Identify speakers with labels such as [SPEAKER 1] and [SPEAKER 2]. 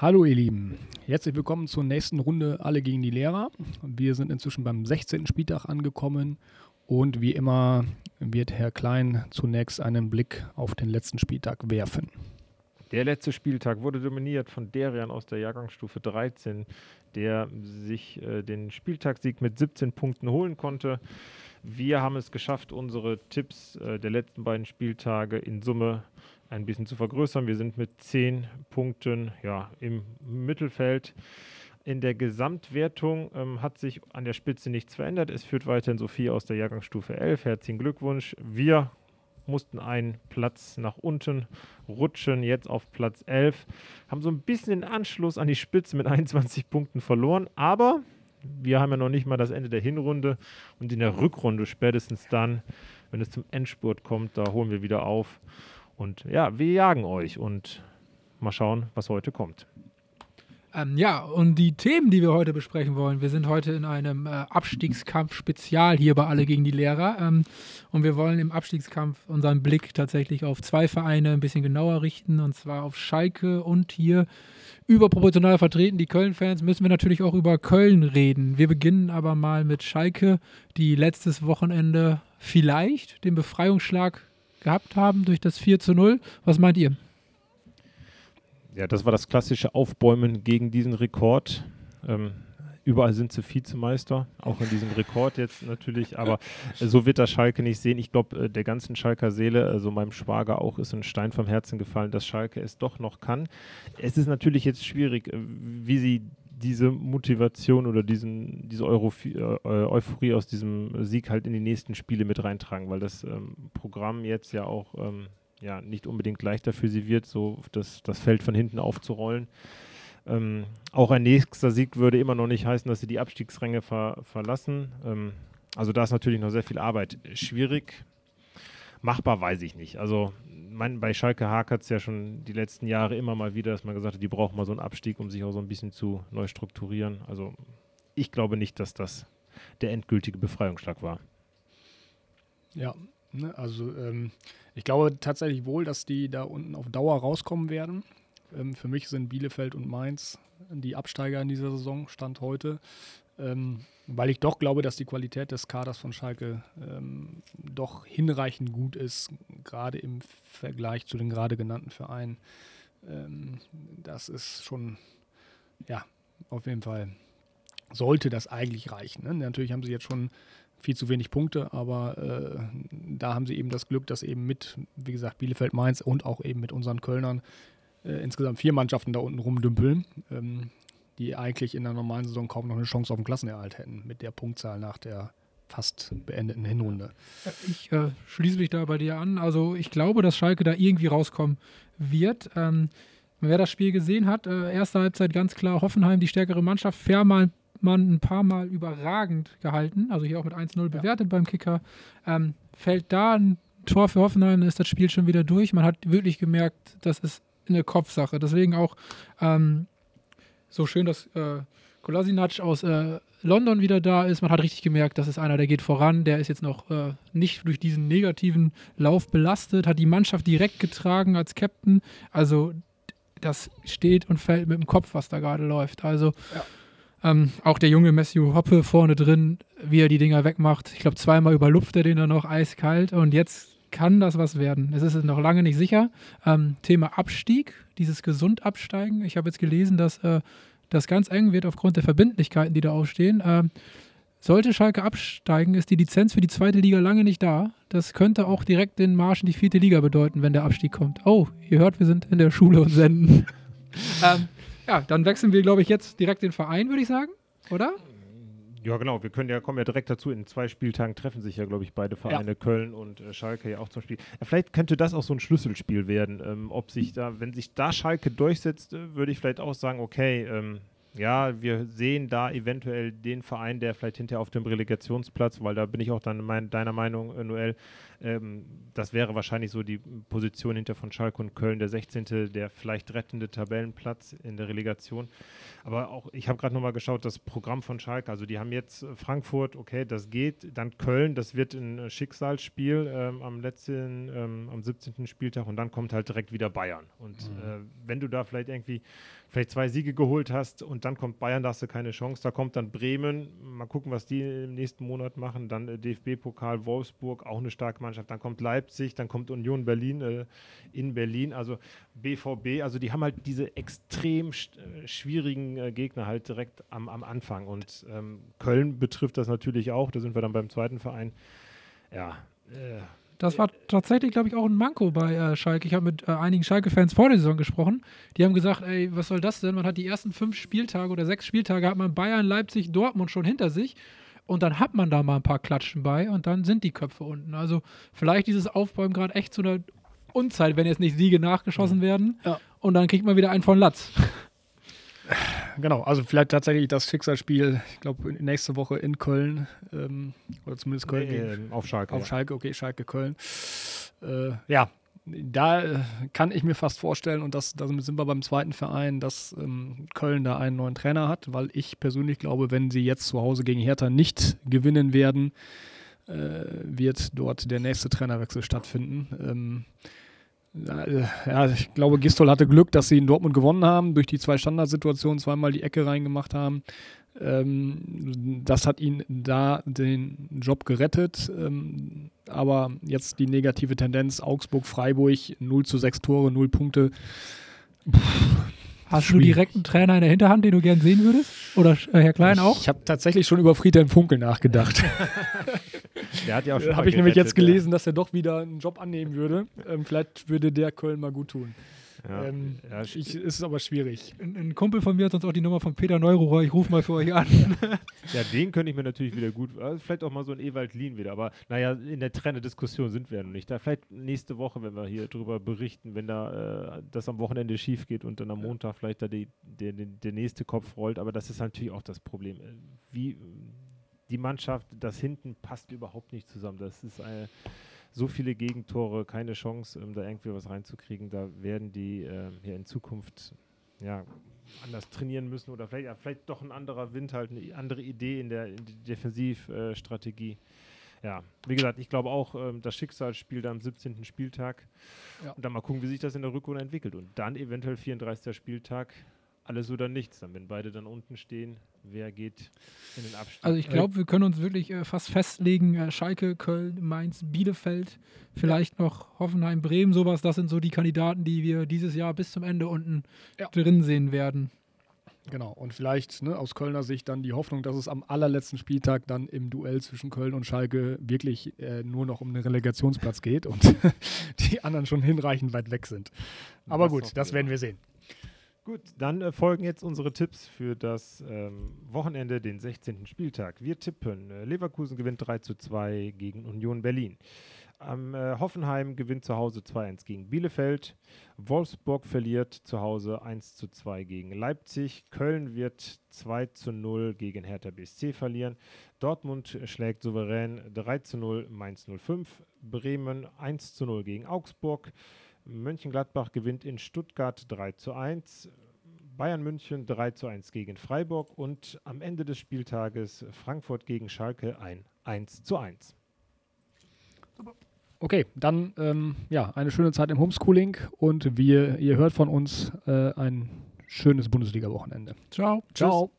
[SPEAKER 1] Hallo ihr Lieben, herzlich willkommen zur nächsten Runde Alle gegen die Lehrer. Wir sind inzwischen beim 16. Spieltag angekommen und wie immer wird Herr Klein zunächst einen Blick auf den letzten Spieltag werfen.
[SPEAKER 2] Der letzte Spieltag wurde dominiert von Derian aus der Jahrgangsstufe 13, der sich äh, den Spieltagssieg mit 17 Punkten holen konnte. Wir haben es geschafft, unsere Tipps äh, der letzten beiden Spieltage in Summe ein bisschen zu vergrößern. Wir sind mit 10 Punkten ja, im Mittelfeld. In der Gesamtwertung ähm, hat sich an der Spitze nichts verändert. Es führt weiterhin Sophie aus der Jahrgangsstufe 11. Herzlichen Glückwunsch. Wir mussten einen Platz nach unten rutschen, jetzt auf Platz 11. Haben so ein bisschen den Anschluss an die Spitze mit 21 Punkten verloren, aber wir haben ja noch nicht mal das Ende der Hinrunde und in der Rückrunde spätestens dann, wenn es zum Endspurt kommt, da holen wir wieder auf. Und ja, wir jagen euch und mal schauen, was heute kommt.
[SPEAKER 3] Ähm, ja, und die Themen, die wir heute besprechen wollen, wir sind heute in einem äh, Abstiegskampf-Spezial hier bei Alle gegen die Lehrer. Ähm, und wir wollen im Abstiegskampf unseren Blick tatsächlich auf zwei Vereine ein bisschen genauer richten, und zwar auf Schalke und hier überproportional vertreten, die Köln-Fans, müssen wir natürlich auch über Köln reden. Wir beginnen aber mal mit Schalke, die letztes Wochenende vielleicht den Befreiungsschlag gehabt haben durch das 4 zu 0. Was meint ihr?
[SPEAKER 2] Ja, das war das klassische Aufbäumen gegen diesen Rekord. Ähm, überall sind sie Vizemeister, auch in diesem Rekord jetzt natürlich, aber so wird das Schalke nicht sehen. Ich glaube, äh, der ganzen Schalker Seele, also meinem Schwager auch, ist ein Stein vom Herzen gefallen, dass Schalke es doch noch kann. Es ist natürlich jetzt schwierig, äh, wie sie diese Motivation oder diesen, diese Europhi äh, Euphorie aus diesem Sieg halt in die nächsten Spiele mit reintragen, weil das ähm, Programm jetzt ja auch ähm, ja, nicht unbedingt leichter für sie wird, so das, das Feld von hinten aufzurollen. Ähm, auch ein nächster Sieg würde immer noch nicht heißen, dass sie die Abstiegsränge ver verlassen. Ähm, also da ist natürlich noch sehr viel Arbeit. Schwierig, machbar weiß ich nicht. Also mein, bei Schalke hakert es ja schon die letzten Jahre immer mal wieder, dass man gesagt hat, die brauchen mal so einen Abstieg, um sich auch so ein bisschen zu neu strukturieren. Also ich glaube nicht, dass das der endgültige Befreiungsschlag war.
[SPEAKER 1] Ja, ne, also ähm, ich glaube tatsächlich wohl, dass die da unten auf Dauer rauskommen werden. Ähm, für mich sind Bielefeld und Mainz die Absteiger in dieser Saison, Stand heute. Ähm, weil ich doch glaube, dass die Qualität des Kaders von Schalke ähm, doch hinreichend gut ist, gerade im Vergleich zu den gerade genannten Vereinen. Ähm, das ist schon, ja, auf jeden Fall sollte das eigentlich reichen. Ne? Natürlich haben sie jetzt schon viel zu wenig Punkte, aber äh, da haben sie eben das Glück, dass eben mit, wie gesagt, Bielefeld, Mainz und auch eben mit unseren Kölnern äh, insgesamt vier Mannschaften da unten rumdümpeln, ähm, die eigentlich in der normalen Saison kaum noch eine Chance auf den Klassenerhalt hätten mit der Punktzahl nach der fast beendeten Hinrunde.
[SPEAKER 3] Ich äh, schließe mich da bei dir an. Also ich glaube, dass Schalke da irgendwie rauskommen wird. Ähm, wer das Spiel gesehen hat, äh, erste Halbzeit ganz klar Hoffenheim die stärkere Mannschaft, Fährmann man ein paar Mal überragend gehalten, also hier auch mit 1-0 bewertet ja. beim Kicker. Ähm, fällt da ein Tor für Hoffenheim, dann ist das Spiel schon wieder durch. Man hat wirklich gemerkt, das ist eine Kopfsache. Deswegen auch ähm, so schön, dass äh, Kolasinac aus äh, London wieder da ist. Man hat richtig gemerkt, das ist einer, der geht voran. Der ist jetzt noch äh, nicht durch diesen negativen Lauf belastet, hat die Mannschaft direkt getragen als Captain. Also das steht und fällt mit dem Kopf, was da gerade läuft. Also ja. Ähm, auch der junge Matthew Hoppe vorne drin, wie er die Dinger wegmacht. Ich glaube, zweimal überlupft er den dann noch eiskalt und jetzt kann das was werden. Es ist noch lange nicht sicher. Ähm, Thema Abstieg, dieses gesund absteigen. Ich habe jetzt gelesen, dass äh, das ganz eng wird aufgrund der Verbindlichkeiten, die da aufstehen. Ähm, sollte Schalke absteigen, ist die Lizenz für die zweite Liga lange nicht da. Das könnte auch direkt den Marsch in die vierte Liga bedeuten, wenn der Abstieg kommt. Oh, ihr hört, wir sind in der Schule und senden. ähm, ja, dann wechseln wir, glaube ich, jetzt direkt den Verein, würde ich sagen, oder?
[SPEAKER 2] Ja, genau. Wir können ja, kommen ja direkt dazu. In zwei Spieltagen treffen sich ja, glaube ich, beide Vereine, ja. Köln und äh, Schalke ja auch zum Spiel. Ja, vielleicht könnte das auch so ein Schlüsselspiel werden. Ähm, ob sich da, wenn sich da Schalke durchsetzt, äh, würde ich vielleicht auch sagen, okay, ähm, ja, wir sehen da eventuell den Verein, der vielleicht hinterher auf dem Relegationsplatz, weil da bin ich auch dann mein, deiner Meinung, Noel, ähm, das wäre wahrscheinlich so die Position hinter von Schalke und Köln, der 16., der vielleicht rettende Tabellenplatz in der Relegation. Aber auch, ich habe gerade nochmal geschaut, das Programm von Schalke, also die haben jetzt Frankfurt, okay, das geht, dann Köln, das wird ein Schicksalsspiel ähm, am letzten, ähm, am 17. Spieltag und dann kommt halt direkt wieder Bayern. Und mhm. äh, wenn du da vielleicht irgendwie vielleicht zwei Siege geholt hast und dann kommt Bayern, da hast du keine Chance. Da kommt dann Bremen, mal gucken, was die im nächsten Monat machen. Dann äh, DFB-Pokal Wolfsburg, auch eine starke Mannschaft. Dann kommt Leipzig, dann kommt Union Berlin äh, in Berlin. Also BVB, also die haben halt diese extrem äh, schwierigen äh, Gegner halt direkt am, am Anfang. Und ähm, Köln betrifft das natürlich auch. Da sind wir dann beim zweiten Verein. Ja,
[SPEAKER 3] äh, das war tatsächlich, glaube ich, auch ein Manko bei äh, Schalke. Ich habe mit äh, einigen Schalke-Fans vor der Saison gesprochen. Die haben gesagt, ey, was soll das denn? Man hat die ersten fünf Spieltage oder sechs Spieltage, hat man Bayern, Leipzig, Dortmund schon hinter sich. Und dann hat man da mal ein paar Klatschen bei und dann sind die Köpfe unten. Also vielleicht dieses Aufbäumen gerade echt zu einer Unzeit, wenn jetzt nicht Siege nachgeschossen werden. Ja. Und dann kriegt man wieder einen von Latz.
[SPEAKER 1] Genau, also vielleicht tatsächlich das Schicksalsspiel, ich glaube, nächste Woche in Köln, ähm, oder zumindest Köln. Nee,
[SPEAKER 2] gegen, auf Schalke.
[SPEAKER 1] Auf ja. Schalke, okay, Schalke, Köln. Äh, ja, da äh, kann ich mir fast vorstellen, und das, damit sind wir beim zweiten Verein, dass ähm, Köln da einen neuen Trainer hat, weil ich persönlich glaube, wenn sie jetzt zu Hause gegen Hertha nicht gewinnen werden, äh, wird dort der nächste Trainerwechsel stattfinden. Ähm, ja, ich glaube, Gistol hatte Glück, dass sie in Dortmund gewonnen haben, durch die zwei Standardsituationen zweimal die Ecke reingemacht haben. Ähm, das hat ihn da den Job gerettet. Ähm, aber jetzt die negative Tendenz: Augsburg, Freiburg, 0 zu 6 Tore, 0 Punkte.
[SPEAKER 3] Puh, Hast Schwierig. du direkt einen Trainer in der Hinterhand, den du gern sehen würdest? Oder äh, Herr Klein auch?
[SPEAKER 1] Ich habe tatsächlich schon über Friedhelm Funkel nachgedacht.
[SPEAKER 2] der hat ja auch schon.
[SPEAKER 1] Habe ich nämlich jetzt gelesen, dass er doch wieder einen Job annehmen würde. Ähm, vielleicht würde der Köln mal gut tun. Ja. Ähm, ja, ich, ist aber schwierig.
[SPEAKER 3] Ein, ein, Kumpel von mir hat sonst auch die Nummer von Peter Neururer. Ich rufe mal für euch an.
[SPEAKER 2] ja, den könnte ich mir natürlich wieder gut. Also vielleicht auch mal so ein Ewald Lien wieder. Aber naja, in der Trennediskussion sind wir ja noch nicht. Da vielleicht nächste Woche, wenn wir hier drüber berichten, wenn da äh, das am Wochenende schief geht und dann am Montag vielleicht da die, der, der, der nächste Kopf rollt. Aber das ist natürlich auch das Problem. Äh, wie die Mannschaft, das hinten passt überhaupt nicht zusammen. Das ist eine so viele Gegentore, keine Chance, um da irgendwie was reinzukriegen. Da werden die äh, ja in Zukunft ja, anders trainieren müssen oder vielleicht, ja, vielleicht doch ein anderer Wind, halt eine andere Idee in der, in der Defensivstrategie. Äh, ja, wie gesagt, ich glaube auch, ähm, das Schicksalsspiel da am 17. Spieltag. Ja. Und dann mal gucken, wie sich das in der Rückrunde entwickelt. Und dann eventuell 34. Spieltag alles oder nichts. Dann, wenn beide dann unten stehen, wer geht in den Abstieg?
[SPEAKER 3] Also ich glaube, wir können uns wirklich äh, fast festlegen, äh, Schalke, Köln, Mainz, Bielefeld, vielleicht ja. noch Hoffenheim, Bremen, sowas. Das sind so die Kandidaten, die wir dieses Jahr bis zum Ende unten ja. drin sehen werden.
[SPEAKER 1] Genau, und vielleicht ne, aus Kölner Sicht dann die Hoffnung, dass es am allerletzten Spieltag dann im Duell zwischen Köln und Schalke wirklich äh, nur noch um den Relegationsplatz geht und die anderen schon hinreichend weit weg sind. Aber das gut, das werden wir sehen.
[SPEAKER 2] Gut, dann äh, folgen jetzt unsere Tipps für das ähm, Wochenende, den 16. Spieltag. Wir tippen, äh, Leverkusen gewinnt 3 zu 2 gegen Union Berlin. Ähm, äh, Hoffenheim gewinnt zu Hause 2-1 gegen Bielefeld. Wolfsburg verliert zu Hause 1 zu 2 gegen Leipzig. Köln wird 2 zu 0 gegen Hertha BSC verlieren. Dortmund schlägt souverän 3 zu 0 Mainz 05. Bremen 1 zu 0 gegen Augsburg. Mönchengladbach gewinnt in Stuttgart 3 zu 1. Bayern München 3 zu 1 gegen Freiburg und am Ende des Spieltages Frankfurt gegen Schalke ein 1 zu 1.
[SPEAKER 1] Okay, dann ähm, ja, eine schöne Zeit im Homeschooling und wir, ihr hört von uns äh, ein schönes Bundesliga-Wochenende.
[SPEAKER 3] Ciao.
[SPEAKER 1] Ciao.